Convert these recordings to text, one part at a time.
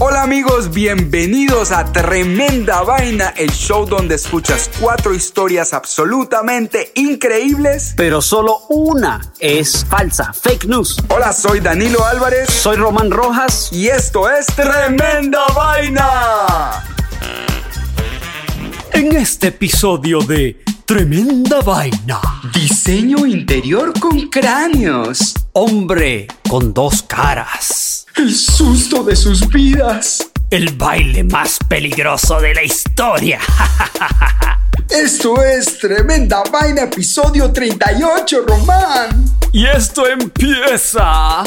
Hola amigos, bienvenidos a Tremenda Vaina, el show donde escuchas cuatro historias absolutamente increíbles. pero solo una es falsa, fake news. Hola, soy Danilo Álvarez Soy Román Rojas. y esto es Tremenda Vaina. En este episodio de Tremenda Vaina, Diseño interior con cráneos. hombre con dos caras, El susto de sus vidas. el baile más peligroso de la historia. Esto es Tremenda Vaina, episodio 38, Román. Y esto empieza.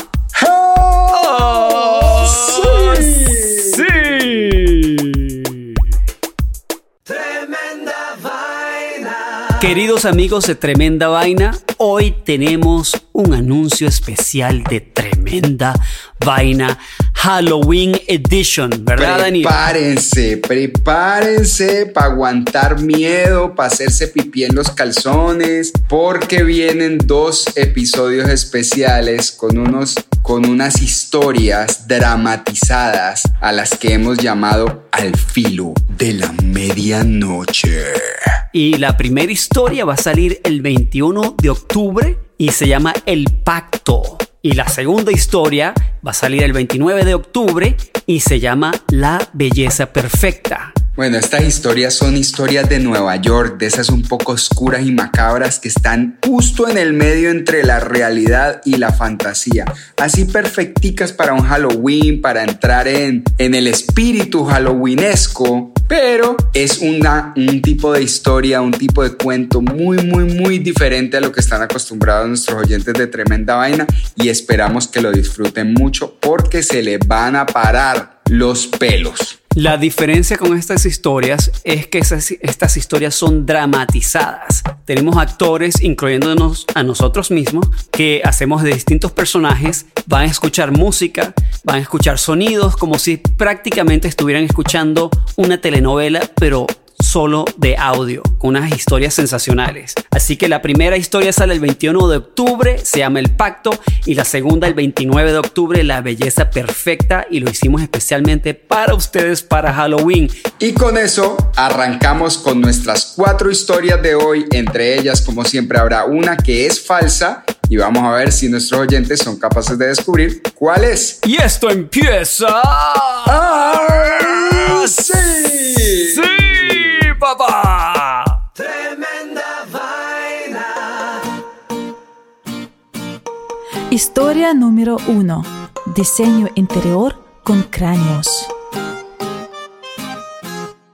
¡Ah! ¡Sí! Sí. Tremenda vaina. Queridos amigos de Tremenda Vaina, hoy tenemos un anuncio especial de Tremenda Vaina Halloween Edition, ¿verdad, Dani? Prepárense, prepárense para aguantar miedo, para hacerse pipí en los calzones, porque vienen dos episodios especiales con unos con unas historias dramatizadas a las que hemos llamado Al filo de la medianoche. Y la primera historia va a salir el 21 de octubre y se llama El Pacto. Y la segunda historia va a salir el 29 de octubre y se llama La Belleza Perfecta. Bueno, estas historias son historias de Nueva York, de esas un poco oscuras y macabras que están justo en el medio entre la realidad y la fantasía. Así perfecticas para un Halloween, para entrar en, en el espíritu halloweenesco. Pero es un tipo de historia, un tipo de cuento muy, muy, muy diferente a lo que están acostumbrados nuestros oyentes de Tremenda Vaina y esperamos que lo disfruten mucho porque se les van a parar los pelos. La diferencia con estas historias es que estas historias son dramatizadas. Tenemos actores, incluyéndonos a nosotros mismos, que hacemos de distintos personajes. Van a escuchar música, van a escuchar sonidos, como si prácticamente estuvieran escuchando una telenovela, pero solo de audio, con unas historias sensacionales. Así que la primera historia sale el 21 de octubre, se llama El Pacto, y la segunda el 29 de octubre, La Belleza Perfecta, y lo hicimos especialmente para ustedes para Halloween. Y con eso arrancamos con nuestras cuatro historias de hoy. Entre ellas, como siempre, habrá una que es falsa y vamos a ver si nuestros oyentes son capaces de descubrir cuál es. Y esto empieza... ¡Ah, papá! Tremenda vaina. Historia número 1. Diseño interior con cráneos.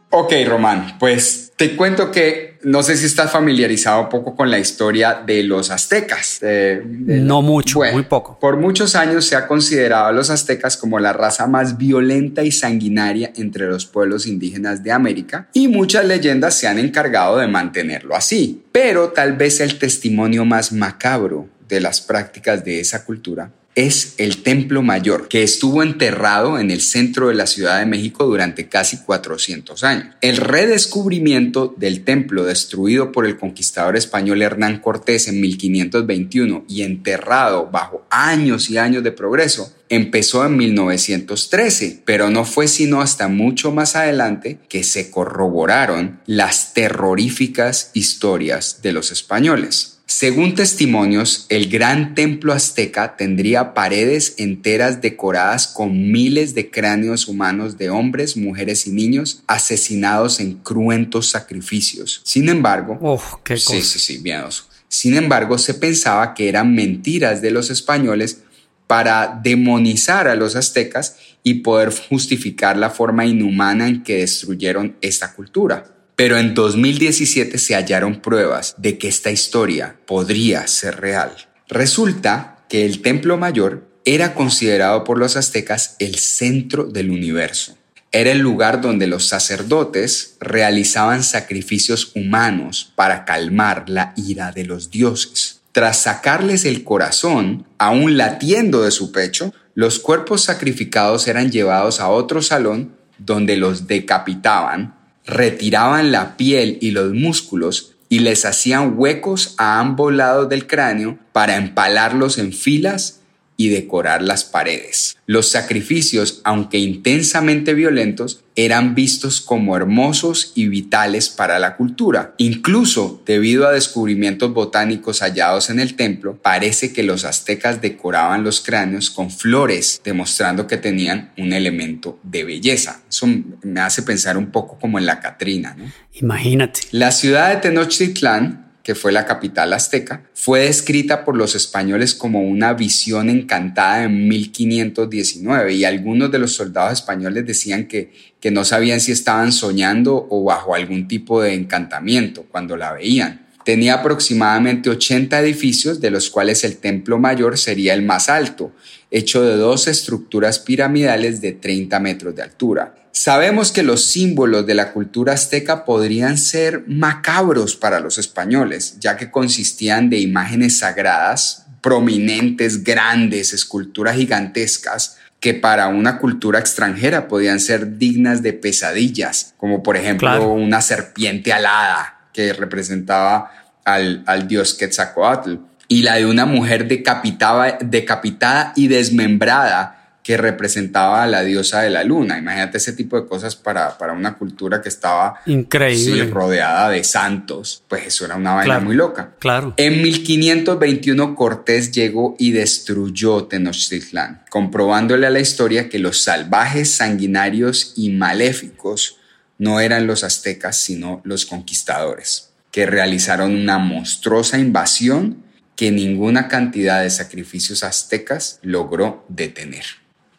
Ok, Román, pues te cuento que no sé si estás familiarizado un poco con la historia de los aztecas. De- No mucho, muy poco. Por muchos años se ha considerado a los aztecas como la raza más violenta y sanguinaria entre los pueblos indígenas de América y muchas leyendas se han encargado de mantenerlo así. Pero tal vez el testimonio más macabro de las prácticas de esa cultura es el Templo Mayor, que estuvo enterrado en el centro de la Ciudad de México durante casi 400 años. El redescubrimiento del templo destruido por el conquistador español Hernán Cortés en 1521 y enterrado bajo años y años de progreso empezó en 1913, pero no fue sino hasta mucho más adelante que se corroboraron las terroríficas historias de los españoles. Según testimonios, el gran templo azteca tendría paredes enteras decoradas con miles de cráneos humanos de hombres, mujeres y niños asesinados en cruentos sacrificios. Sin embargo, Oh, qué sí, sí, sí, miedoso. Sin embargo, se pensaba que eran mentiras de los españoles para demonizar a los aztecas y poder justificar la forma inhumana en que destruyeron esta cultura. Pero en 2017 se hallaron pruebas de que esta historia podría ser real. Resulta que el Templo Mayor era considerado por los aztecas el centro del universo. Era el lugar donde los sacerdotes realizaban sacrificios humanos para calmar la ira de los dioses. Tras sacarles el corazón, aún latiendo de su pecho, los cuerpos sacrificados eran llevados a otro salón donde los decapitaban, retiraban la piel y los músculos y les hacían huecos a ambos lados del cráneo para empalarlos en filas y decorar las paredes. Los sacrificios, aunque intensamente violentos, eran vistos como hermosos y vitales para la cultura. Incluso debido a descubrimientos botánicos hallados en el templo, parece que los aztecas decoraban los cráneos con flores, demostrando que tenían un elemento de belleza. Eso me hace pensar un poco como en la Catrina. ¿no? Imagínate. La ciudad de Tenochtitlán que fue la capital azteca, fue descrita por los españoles como una visión encantada en 1519 y algunos de los soldados españoles decían que, que no sabían si estaban soñando o bajo algún tipo de encantamiento cuando la veían. Tenía aproximadamente 80 edificios, de los cuales el templo mayor sería el más alto, hecho de dos estructuras piramidales de 30 metros de altura. Sabemos que los símbolos de la cultura azteca podrían ser macabros para los españoles, ya que consistían de imágenes sagradas, prominentes, grandes, esculturas gigantescas, que para una cultura extranjera podían ser dignas de pesadillas, como por ejemplo Claro. una serpiente alada que representaba al, al dios Quetzalcoatl, y la de una mujer decapitada, decapitada y desmembrada que representaba a la diosa de la luna. Imagínate ese tipo de cosas para, para una cultura que estaba Increíble. sí, rodeada de santos. Pues eso era una vaina Claro. muy loca. Claro. En 1521 Cortés llegó y destruyó Tenochtitlán, comprobándole a la historia que los salvajes, sanguinarios y maléficos no eran los aztecas, sino los conquistadores, que realizaron una monstruosa invasión que ninguna cantidad de sacrificios aztecas logró detener.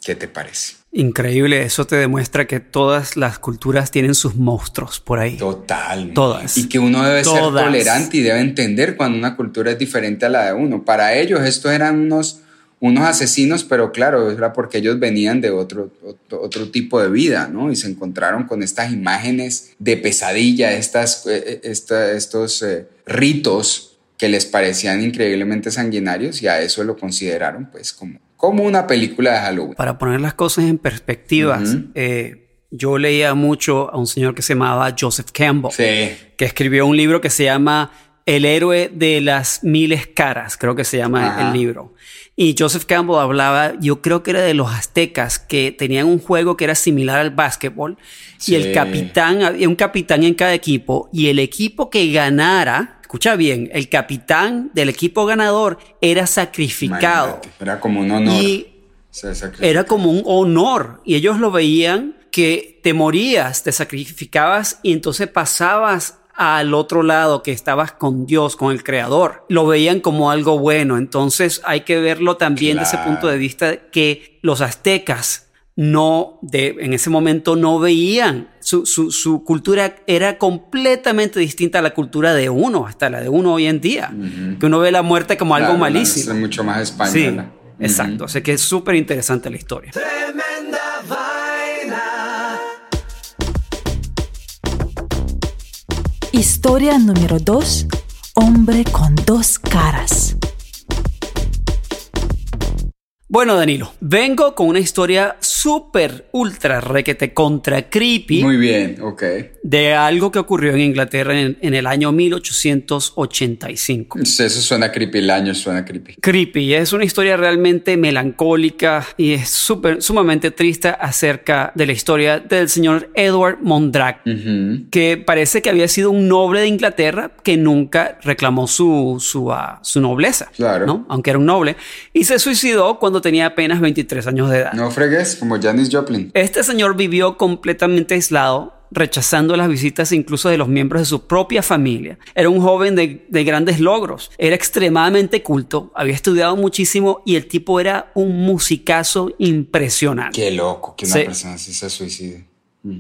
¿Qué te parece? Increíble. Eso te demuestra que todas las culturas tienen sus monstruos por ahí. Total. Todas. Y que uno debe ser tolerante y debe entender cuando una cultura es diferente a la de uno. Para ellos estos eran unos, unos asesinos, pero claro, era porque ellos venían de otro, otro, otro tipo de vida, ¿no? Y se encontraron con estas imágenes de pesadilla, estas, eh, esta- estos eh, ritos que les parecían increíblemente sanguinarios y a eso lo consideraron pues como, como una película de Halloween. Para poner las cosas en perspectivas, Ujú. eh, yo leía mucho a un señor que se llamaba Joseph Campbell, Sí. que escribió un libro que se llama El héroe de las miles caras, creo que se llama Ajá. el libro. Y Joseph Campbell hablaba, yo creo que era de los aztecas, que tenían un juego que era similar al básquetbol. Sí. Y el capitán, había un capitán en cada equipo, y el equipo que ganara, escucha bien, el capitán del equipo ganador era sacrificado. Imagínate, Era como un honor. Y era como un honor y ellos lo veían que te morías, te sacrificabas y entonces pasabas al otro lado que estabas con Dios, con el Creador. Lo veían como algo bueno. Entonces hay que verlo también de ese punto de vista que los aztecas no, de, en ese momento no veían. Su, su, su cultura era completamente distinta a la cultura de uno, hasta la de uno hoy en día. Que uno ve la muerte como algo Claro, malísimo. es mucho más Sí, española. exacto. Así que es súper interesante la historia. Tremenda Historia número 2. Hombre con dos caras. Bueno, Danilo, vengo con una historia súper, ultra, requete contra creepy. Muy bien, ok. De algo que ocurrió en Inglaterra en, en el año 1885. Eso suena creepy, el año suena creepy. Creepy, es una historia realmente melancólica y es súper, sumamente triste acerca de la historia del señor Edward Mondrag, Ujú. que parece que había sido un noble de Inglaterra que nunca reclamó su, su, ah, su nobleza, Claro. ¿no? aunque era un noble, y se suicidó cuando tenía apenas 23 años de edad. No fregues, como Janis Joplin. Este señor vivió completamente aislado, rechazando las visitas incluso de los miembros de su propia familia. Era un joven de, de grandes logros, era extremadamente culto, había estudiado muchísimo y el tipo era un musicazo impresionante. Qué loco que una persona así se suicide.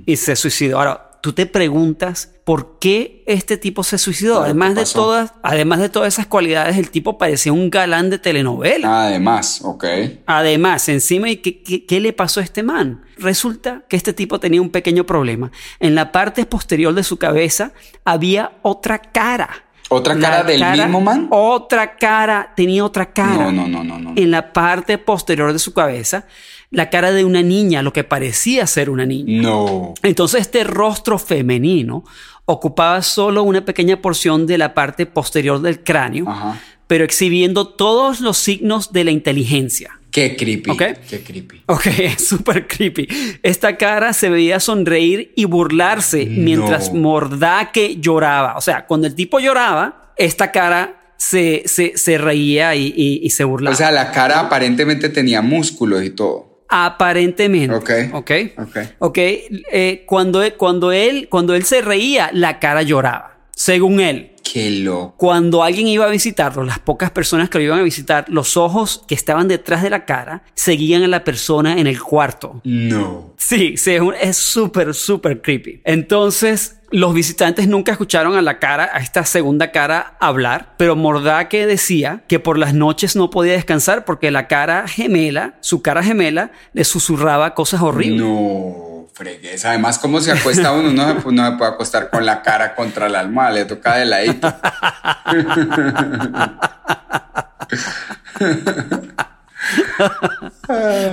Y se suicidó. Ahora, tú te preguntas por qué este tipo se suicidó. Además ¿qué de todas, además de todas esas cualidades, el tipo parecía un galán de telenovela. Además, ok. Además, encima, ¿y qué, qué- qué le pasó a este man? Resulta que este tipo tenía un pequeño problema. En la parte posterior de su cabeza había otra cara. ¿Otra La cara del mismo man? Otra cara, tenía otra cara. No, no, no, no, no. En la parte posterior de su cabeza, la cara de una niña, lo que parecía ser una niña. No. Entonces este rostro femenino ocupaba solo una pequeña porción de la parte posterior del cráneo, Ajá. pero exhibiendo todos los signos de la inteligencia. Qué creepy. Ok. Qué creepy. Ok, es súper creepy. Esta cara se veía sonreír y burlarse mientras Mordaque lloraba. O sea, cuando el tipo lloraba, esta cara se, se, se reía y, y- y se burlaba. O sea, la cara aparentemente tenía músculos y todo. Aparentemente. Ok. Ok. Ok. Ok. eh, cuando, cuando, él, cuando él se reía, la cara lloraba. Según él. Qué loco. Cuando alguien iba a visitarlo, las pocas personas que lo iban a visitar, los ojos que estaban detrás de la cara seguían a la persona en el cuarto. No. Sí, sí, es súper, súper creepy. Entonces, los visitantes nunca escucharon a la cara, a esta segunda cara hablar, pero Mordaque decía que por las noches no podía descansar porque la cara gemela, su cara gemela, le susurraba cosas horribles. No, fregues. Además, ¿cómo se acuesta uno? No se, no se puede acostar con la cara contra la almohada, le toca de ladito.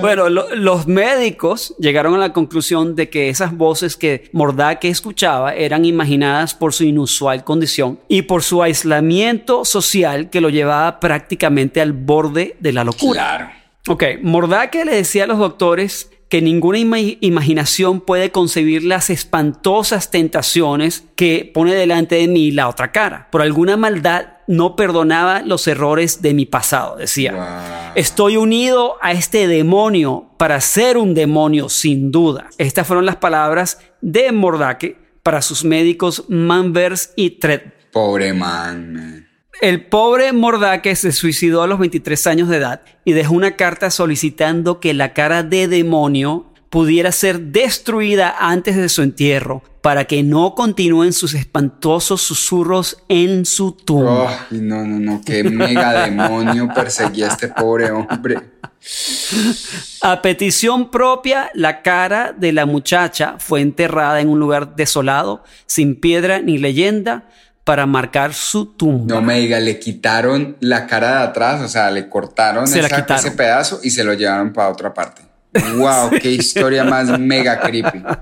Bueno, lo- los médicos llegaron a la conclusión de que esas voces que Mordaque escuchaba eran imaginadas por su inusual condición y por su aislamiento social que lo llevaba prácticamente al borde de la locura. Claro. Ok, Mordaque le decía a los doctores que ninguna ima- imaginación puede concebir las espantosas tentaciones que pone delante de mí la otra cara. Por alguna maldad no perdonaba los errores de mi pasado, decía. Wow. Estoy unido a este demonio para ser un demonio, sin duda. Estas fueron las palabras de Mordaque para sus médicos Manvers y Tred. Pobre man, man. El pobre Mordaque se suicidó a los 23 años de edad y dejó una carta solicitando que la cara de demonio pudiera ser destruida antes de su entierro para que no continúen sus espantosos susurros en su tumba. Ay, no, no, no. Qué mega demonio perseguía a este pobre hombre. A petición propia, la cara de la muchacha fue enterrada en un lugar desolado, sin piedra ni leyenda, para marcar su tumba. No me diga, le quitaron la cara de atrás, o sea, le cortaron Se esa- ese pedazo y se lo llevaron para otra parte. Wow, qué historia más mega creepy.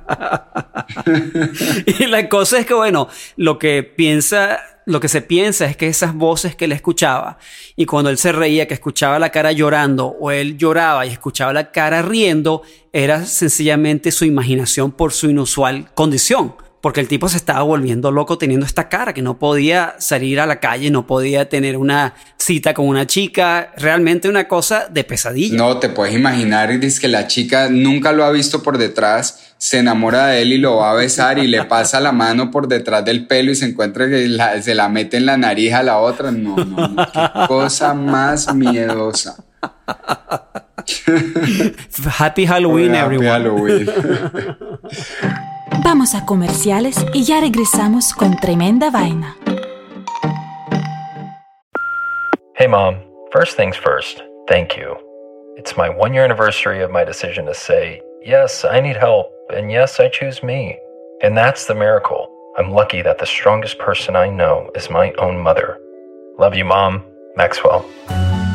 Y la cosa es que, bueno, lo que piensa, lo que se piensa es que esas voces que él escuchaba y cuando él se reía, que escuchaba la cara llorando o él lloraba y escuchaba la cara riendo, era sencillamente su imaginación por su inusual condición. Porque el tipo se estaba volviendo loco teniendo esta cara, que no podía salir a la calle, no podía tener una cita con una chica, realmente una cosa de pesadilla. No, te puedes imaginar, y dice que la chica nunca lo ha visto por detrás, se enamora de él y lo va a besar y le pasa la mano por detrás del pelo y se encuentra que la- se la mete en la nariz a la otra. No, no, no, qué cosa más miedosa. Happy Halloween, Happy everyone. Halloween. Vamos a comerciales y ya regresamos con tremenda vaina. Hey, Mom. First things first, thank you. It's my one year anniversary of my decision to say, yes, I need help, and yes, I choose me. And that's the miracle. I'm lucky that the strongest person I know is my own mother. Love you, Mom. Maxwell.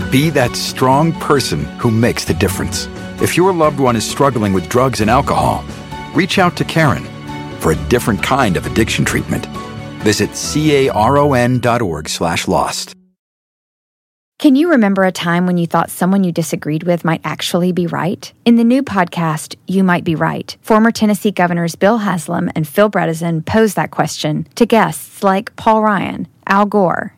Be that strong person who makes the difference. If your loved one is struggling with drugs and alcohol, reach out to Karen for a different kind of addiction treatment. Visit caron.org slash lost. Can you remember a time when you thought someone you disagreed with might actually be right? In the new podcast, You Might Be Right, former Tennessee governors Bill Haslam and Phil Bredesen pose that question to guests like Paul Ryan, Al Gore,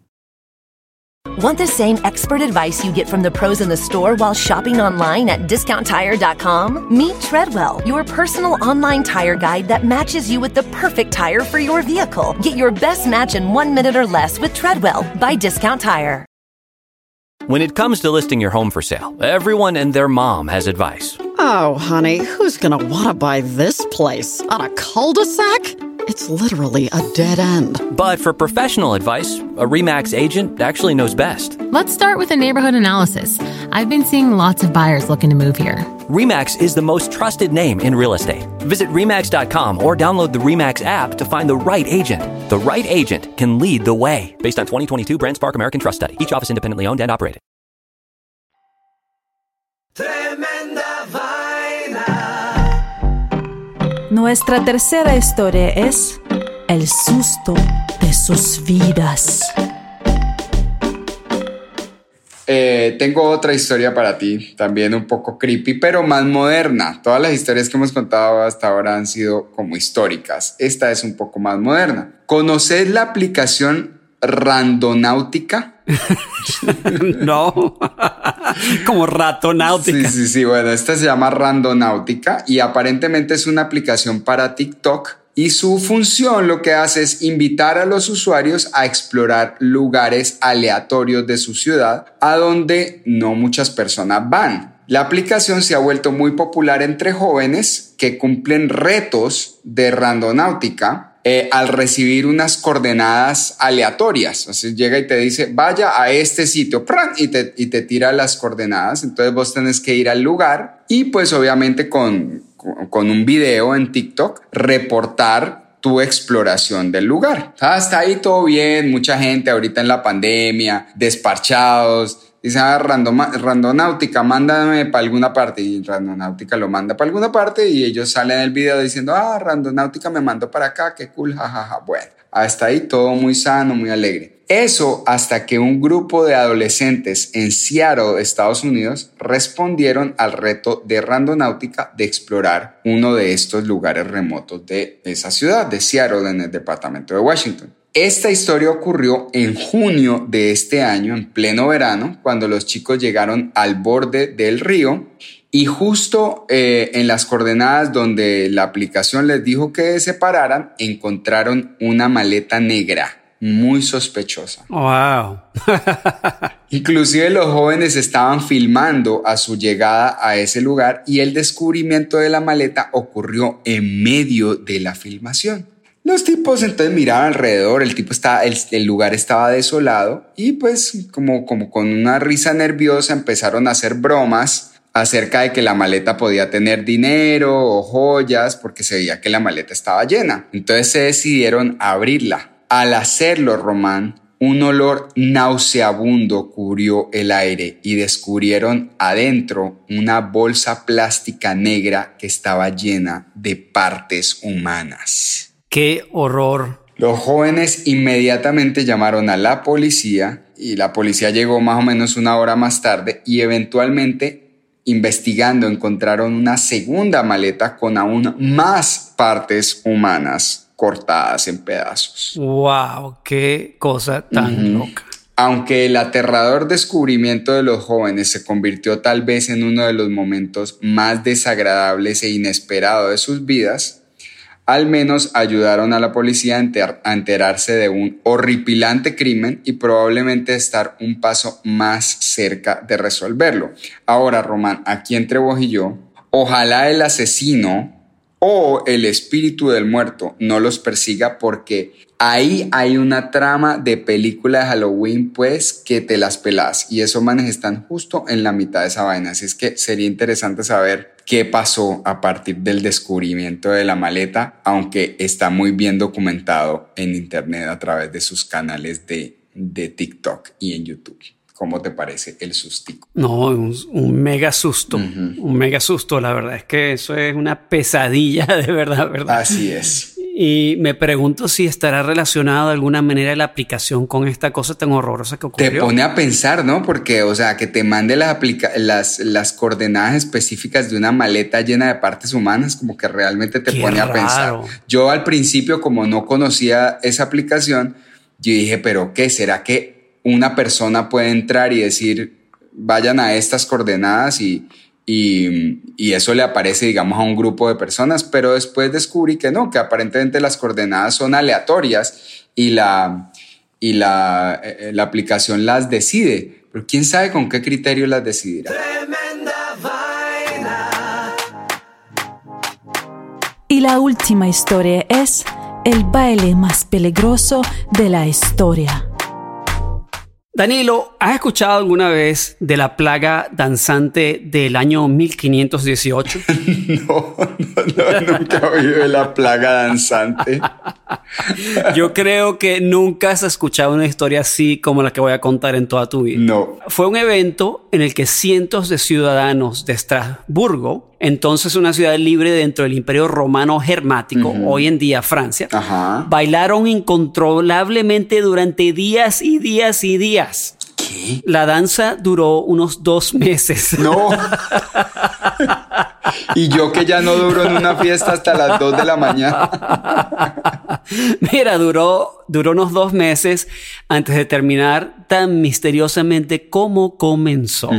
Want the same expert advice you get from the pros in the store while shopping online at discounttire.com? Meet Treadwell, your personal online tire guide that matches you with the perfect tire for your vehicle. Get your best match in one minute or less with Treadwell by Discount Tire. When it comes to listing your home for sale, everyone and their mom has advice. Oh, honey, who's going to want to buy this place? On a cul de sac? It's literally a dead end. But for professional advice, a REMAX agent actually knows best. Let's start with a neighborhood analysis. I've been seeing lots of buyers looking to move here. REMAX is the most trusted name in real estate. Visit REMAX.com or download the REMAX app to find the right agent. The right agent can lead the way. Based on 2022 BrandSpark American Trust Study. Each office independently owned and operated. Tremenda Nuestra tercera historia es El susto de sus vidas. Eh, tengo otra historia para ti, también un poco creepy, pero más moderna. Todas las historias que hemos contado hasta ahora han sido como históricas. Esta es un poco más moderna. ¿Conoces la aplicación Randonáutica? no, como ratonáutica. Sí, sí, sí. Bueno, esta se llama Randonáutica y aparentemente es una aplicación para TikTok. Y su función lo que hace es invitar a los usuarios a explorar lugares aleatorios de su ciudad a donde no muchas personas van. La aplicación se ha vuelto muy popular entre jóvenes que cumplen retos de randonáutica eh, al recibir unas coordenadas aleatorias. O sea, llega y te dice, vaya a este sitio. Y, te, y te tira las coordenadas. Entonces vos tenés que ir al lugar y pues obviamente con, con un video en TikTok reportar tu exploración del lugar. Hasta ahí todo bien, mucha gente ahorita en la pandemia, desparchados, dice, ah, Randonáutica, mándame para alguna parte. Y Randonáutica lo manda para alguna parte y ellos salen del video diciendo, ah, Randonáutica me mandó para acá, qué cool, jajaja. Bueno, hasta ahí todo muy sano, muy alegre. Eso hasta que un grupo de adolescentes en Seattle, Estados Unidos, respondieron al reto de Randonáutica de explorar uno de estos lugares remotos de esa ciudad, de Seattle, en el departamento de Washington. Esta historia ocurrió en junio de este año, en pleno verano, cuando los chicos llegaron al borde del río y justo eh, en las coordenadas donde la aplicación les dijo que se pararan, encontraron una maleta negra muy sospechosa. Wow. Inclusive los jóvenes estaban filmando a su llegada a ese lugar y el descubrimiento de la maleta ocurrió en medio de la filmación. Los tipos entonces miraban alrededor, el tipo estaba, el, lugar estaba desolado y pues como, como con una risa nerviosa empezaron a hacer bromas acerca de que la maleta podía tener dinero o joyas porque se veía que la maleta estaba llena. Entonces se decidieron abrirla. Al hacerlo, Román, un olor nauseabundo cubrió el aire y descubrieron adentro una bolsa plástica negra que estaba llena de partes humanas. ¡Qué horror! Los jóvenes inmediatamente llamaron a la policía y la policía llegó más o menos una hora más tarde y eventualmente investigando encontraron una segunda maleta con aún más partes humanas cortadas en pedazos. ¡Wow! ¡Qué cosa tan uh -huh. loca! Aunque el aterrador descubrimiento de los jóvenes se convirtió tal vez en uno de los momentos más desagradables e inesperados de sus vidas, al menos ayudaron a la policía a enterarse de un horripilante crimen y probablemente estar un paso más cerca de resolverlo. Ahora, Román, aquí entre vos y yo, ojalá el asesino o el espíritu del muerto no los persiga porque ahí hay una trama de película de Halloween pues que te las pelas y esos manes están justo en la mitad de esa vaina. Así es que sería interesante saber qué pasó a partir del descubrimiento de la maleta, aunque está muy bien documentado en internet a través de sus canales de, de TikTok y en YouTube. ¿Cómo te parece el sustico? No, un, un mega susto, un mega susto. La verdad es que eso es una pesadilla de verdad, ¿verdad? Así es. Y me pregunto si estará relacionado de alguna manera la aplicación con esta cosa tan horrorosa que ocurrió. Te pone a pensar, ¿no? Porque, o sea, que te mande las, las, las coordenadas específicas de una maleta llena de partes humanas, como que realmente te Qué pone a pensar. Yo al principio, como no conocía esa aplicación, yo dije, pero ¿qué? ¿Será que una persona puede entrar y decir, vayan a estas coordenadas y, y, y eso le aparece, digamos, a un grupo de personas? Pero después descubrí que no, que aparentemente las coordenadas son aleatorias y la, y la, eh, la aplicación las decide. Pero quién sabe con qué criterio las decidirá. Y la última historia es el baile más peligroso de la historia. Danilo, ¿has escuchado alguna vez de la plaga danzante del año 1518? no, no, nunca oí de la plaga danzante. Yo creo que nunca has escuchado una historia así como la que voy a contar en toda tu vida. No. Fue un evento en el que cientos de ciudadanos de Estrasburgo, entonces una ciudad libre dentro del Imperio Romano Germático, hoy en día Francia, Ajá. bailaron incontrolablemente durante días y días y días. ¿Qué? La danza duró unos dos meses. No. y yo que ya no duro en una fiesta hasta las 2 de la mañana. Mira, duró, duró unos dos meses antes de terminar tan misteriosamente como comenzó.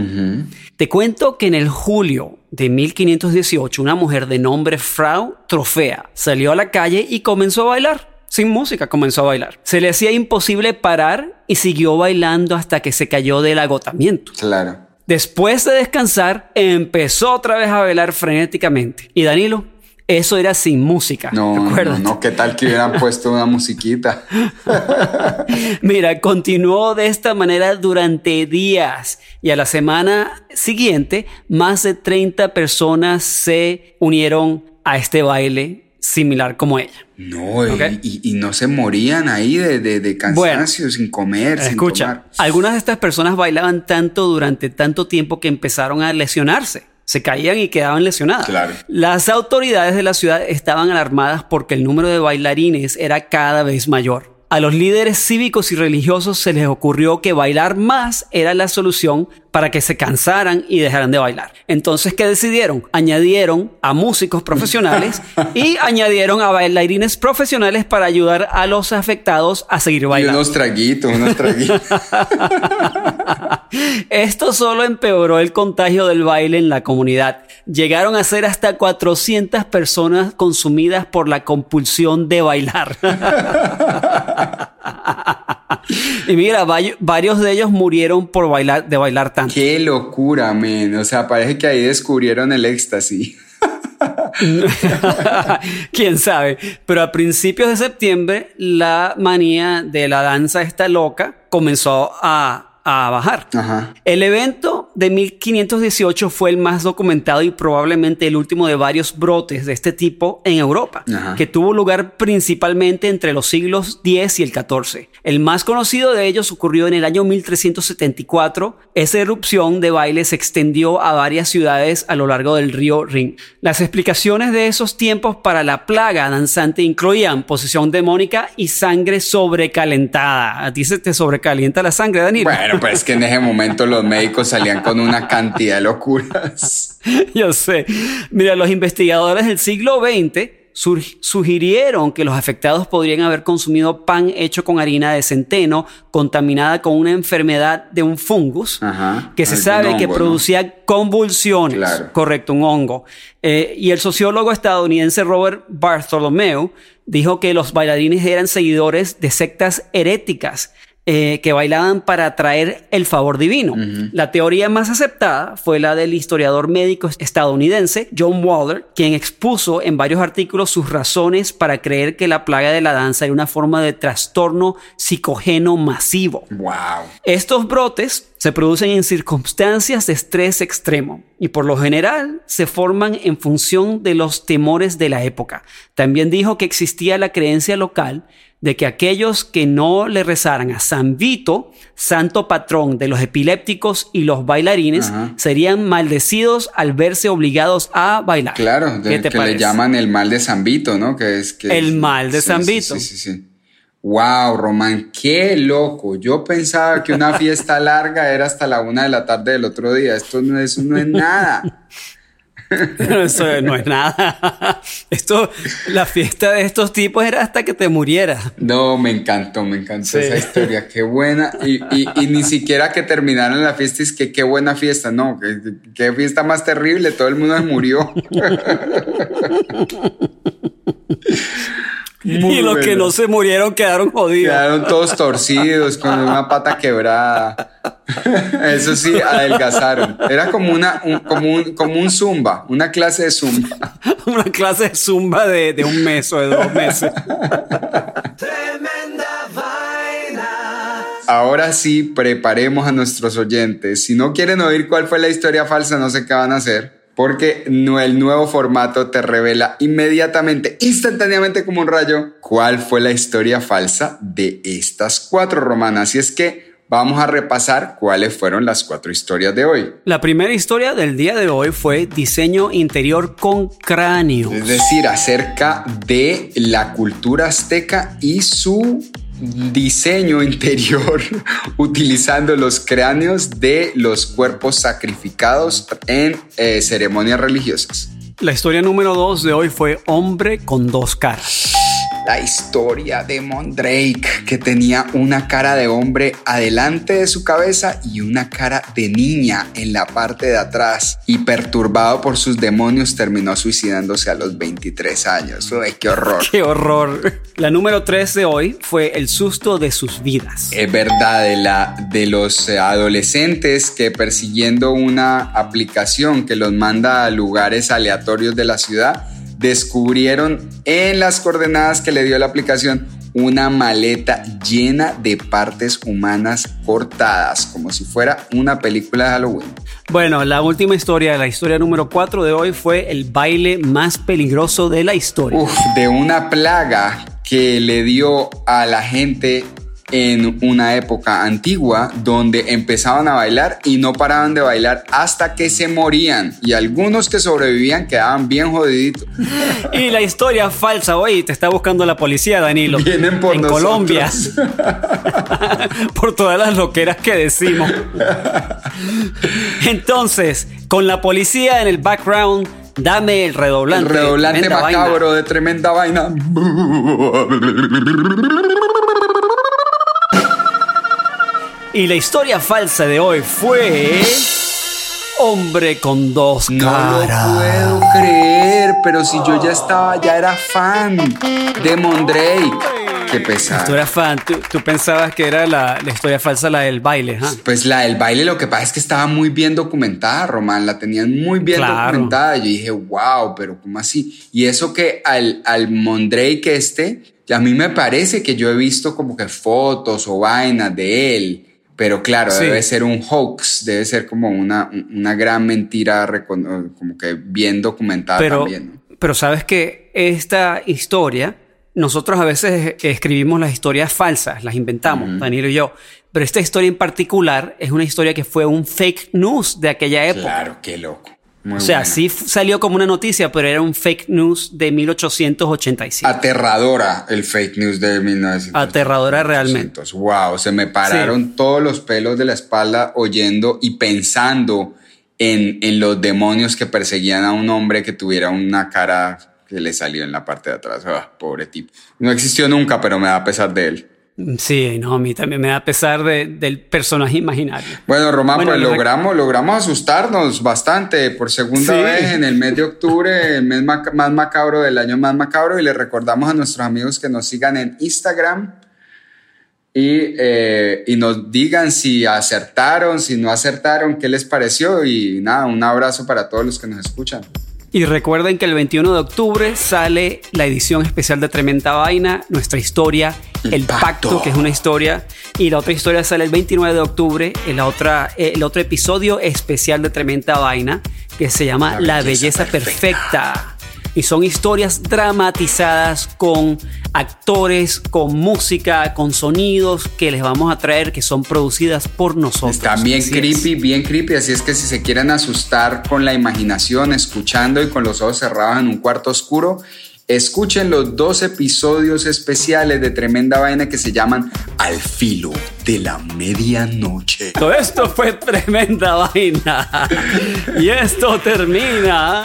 Te cuento que en el julio de 1518 una mujer de nombre Frau Trofea salió a la calle y comenzó a bailar. Sin música comenzó a bailar. Se le hacía imposible parar y siguió bailando hasta que se cayó del agotamiento. Claro. Después de descansar, empezó otra vez a bailar frenéticamente. Y Danilo, eso era sin música. No, no, no, ¿qué tal que hubieran puesto una musiquita? Mira, continuó de esta manera durante días y a la semana siguiente más de 30 personas se unieron a este baile similar como ella. No, y- Ok. y, y no se morían ahí de, de, de cansancio, sin comer, sin Escucha, tomar. algunas de estas personas bailaban tanto durante tanto tiempo que empezaron a lesionarse. Se caían y quedaban lesionadas. Claro. Las autoridades de la ciudad estaban alarmadas porque el número de bailarines era cada vez mayor. A los líderes cívicos y religiosos se les ocurrió que bailar más era la solución para que se cansaran y dejaran de bailar. Entonces, ¿qué decidieron? Añadieron a músicos profesionales y añadieron a bailarines profesionales para ayudar a los afectados a seguir Y bailando. unos traguitos, unos traguitos. Esto solo empeoró el contagio del baile en la comunidad. Llegaron a ser hasta 400 personas consumidas por la compulsión de bailar. y mira, varios de ellos murieron por bailar, de bailar tanto. Qué locura, men. O sea, parece que ahí descubrieron el éxtasis. Quién sabe. Pero a principios de septiembre, la manía de la danza esta loca comenzó a, a bajar. Ajá. El evento de 1518 fue el más documentado y probablemente el último de varios brotes de este tipo en Europa, Ajá. que tuvo lugar principalmente entre los siglos X y el XIV. El más conocido de ellos ocurrió en el año 1374. Esa erupción de baile se extendió a varias ciudades a lo largo del río Rin. Las explicaciones de esos tiempos para la plaga danzante incluían posesión demónica y sangre sobrecalentada. ¿A ti se te sobrecalienta la sangre? Bueno, pues que en ese momento los médicos salían con una cantidad de locuras. Yo sé. Mira, los investigadores del siglo XX sugirieron que los afectados podrían haber consumido pan hecho con harina de centeno contaminada con una enfermedad de un fungus Ajá. que se sabe que producía convulsiones. Claro. Correcto, un hongo. Eh, y el sociólogo estadounidense Robert Bartholomew dijo que los bailarines eran seguidores de sectas heréticas eh, que bailaban para atraer el favor divino. La teoría más aceptada fue la del historiador médico estadounidense John Waller, quien expuso en varios artículos sus razones para creer que la plaga de la danza era una forma de trastorno psicogeno masivo. Wow. Estos brotes se producen en circunstancias de estrés extremo y por lo general se forman en función de los temores de la época. También dijo que existía la creencia local de que aquellos que no le rezaran a San Vito, santo patrón de los epilépticos y los bailarines, serían maldecidos al verse obligados a bailar. Claro, de, que le llaman el mal de San Vito, ¿no? Que es que el mal de San Vito. Sí, sí, sí. Wow, Román, qué loco. Yo pensaba que una fiesta larga era hasta la una de la tarde del otro día. Esto no es, no es nada. Eso no es nada. Esto, la fiesta de estos tipos era hasta que te murieras. No, me encantó, me encantó esa historia. Qué buena. Y, ni siquiera que terminaran la fiesta es que qué buena fiesta. No, qué, qué fiesta más terrible. Todo el mundo se y los que no se murieron quedaron jodidos. Quedaron todos torcidos, con una pata quebrada. Eso sí, adelgazaron. Era como, una, un, como, un, como un zumba, una clase de zumba. una clase de zumba de, de un mes o de dos meses. Tremenda vaina. Ahora sí, preparemos a nuestros oyentes. Si no quieren oír cuál fue la historia falsa, no sé qué van a hacer porque el nuevo formato te revela inmediatamente, instantáneamente como un rayo, cuál fue la historia falsa de estas cuatro romanas. Y es que vamos a repasar cuáles fueron las cuatro historias de hoy. La primera historia del día de hoy fue diseño interior con cráneo. Es decir, acerca de la cultura azteca y su diseño interior utilizando los cráneos de los cuerpos sacrificados en eh, ceremonias religiosas. La historia número dos de hoy fue Hombre con dos caras la historia de Mondrake, que tenía una cara de hombre adelante de su cabeza y una cara de niña en la parte de atrás. Y perturbado por sus demonios, terminó suicidándose a los 23 años. ¡Uy, qué horror! ¡Qué horror! La número 3 de hoy fue el susto de sus vidas. Es verdad, de, la, de los adolescentes que persiguiendo una aplicación que los manda a lugares aleatorios de la ciudad, descubrieron en las coordenadas que le dio la aplicación una maleta llena de partes humanas cortadas, como si fuera una película de Halloween. Bueno, la última historia, la historia número 4 de hoy fue el baile más peligroso de la historia. Uf, de una plaga que le dio a la gente en una época antigua donde empezaban a bailar y no paraban de bailar hasta que se morían y algunos que sobrevivían quedaban bien jodiditos. Y la historia falsa, hoy te está buscando la policía, Danilo. Vienen por en Colombia. por todas las loqueras que decimos. Entonces, con la policía en el background, dame el redoblante. El redoblante macabro de tremenda vaina. Y la historia falsa de hoy fue... Hombre con dos caras. No lo puedo creer, pero si yo ya estaba, ya era fan de Mondrake. Qué pesado. Tú eras fan, tú, pensabas que era la, historia falsa, la del baile, ¿ah? Pues la del baile, lo que pasa es que estaba muy bien documentada, Román, la tenían muy bien documentada. Yo dije, wow, pero ¿cómo así? Y eso que al, al Mondrake este, a mí me parece que yo he visto como que fotos o vainas de él pero claro, debe ser un hoax, debe ser como una, una gran mentira, como que bien documentada también. Pero sabes que esta historia, nosotros a veces escribimos las historias falsas, las inventamos, Danilo y yo. Pero esta historia en particular es una historia que fue un fake news de aquella época. Claro, qué loco o sea, sí salió como una noticia, pero era un fake news de 1885. Aterradora el fake news de 1985. Aterradora realmente. Wow, se me pararon todos los pelos de la espalda oyendo y pensando en, en, los demonios que perseguían a un hombre que tuviera una cara que le salió en la parte de atrás. Ah, pobre tipo. No existió nunca, pero me da pesar de él. Sí, no, a mí también me da pesar del personaje imaginario. Bueno, Román, pues logramos, logramos asustarnos bastante por segunda vez en el mes de octubre, el mes más macabro del año más macabro, y le recordamos a nuestros amigos que nos sigan en Instagram y, eh, y nos digan si acertaron, si no acertaron, qué les pareció y nada, un abrazo para todos los que nos escuchan. Y recuerden que el 21 de octubre sale la edición especial de Tremenda Vaina, nuestra historia, El, Pacto. que es una historia, y la otra historia sale el 29 de octubre, en la otra, el otro episodio especial de Tremenda Vaina, que se llama La, Belleza, perfecta. Y son historias dramatizadas con actores, con música, con sonidos que les vamos a traer que son producidas por nosotros. Están bien creepy, bien creepy, así es que si se quieren asustar con la imaginación, escuchando y con los ojos cerrados en un cuarto oscuro, Escuchen los dos episodios especiales de Tremenda Vaina que se llaman Al filo de la medianoche. Todo esto fue Tremenda Vaina. y esto termina.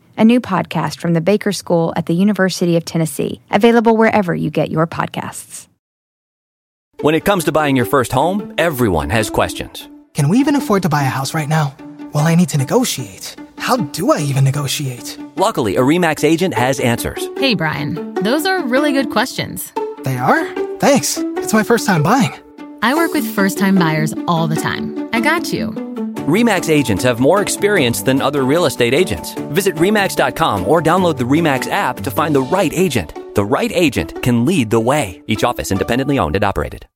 a new podcast from the Baker School at the University of Tennessee, available wherever you get your podcasts. When it comes to buying your first home, everyone has questions. Can we even afford to buy a house right now? Well, I need to negotiate. How do I even negotiate? Luckily, a REMAX agent has answers. Hey, Brian, those are really good questions. They are? Thanks. It's my first time buying. I work with first time buyers all the time. I got you. REMAX agents have more experience than other real estate agents. Visit REMAX.com or download the REMAX app to find the right agent. The right agent can lead the way. Each office independently owned and operated.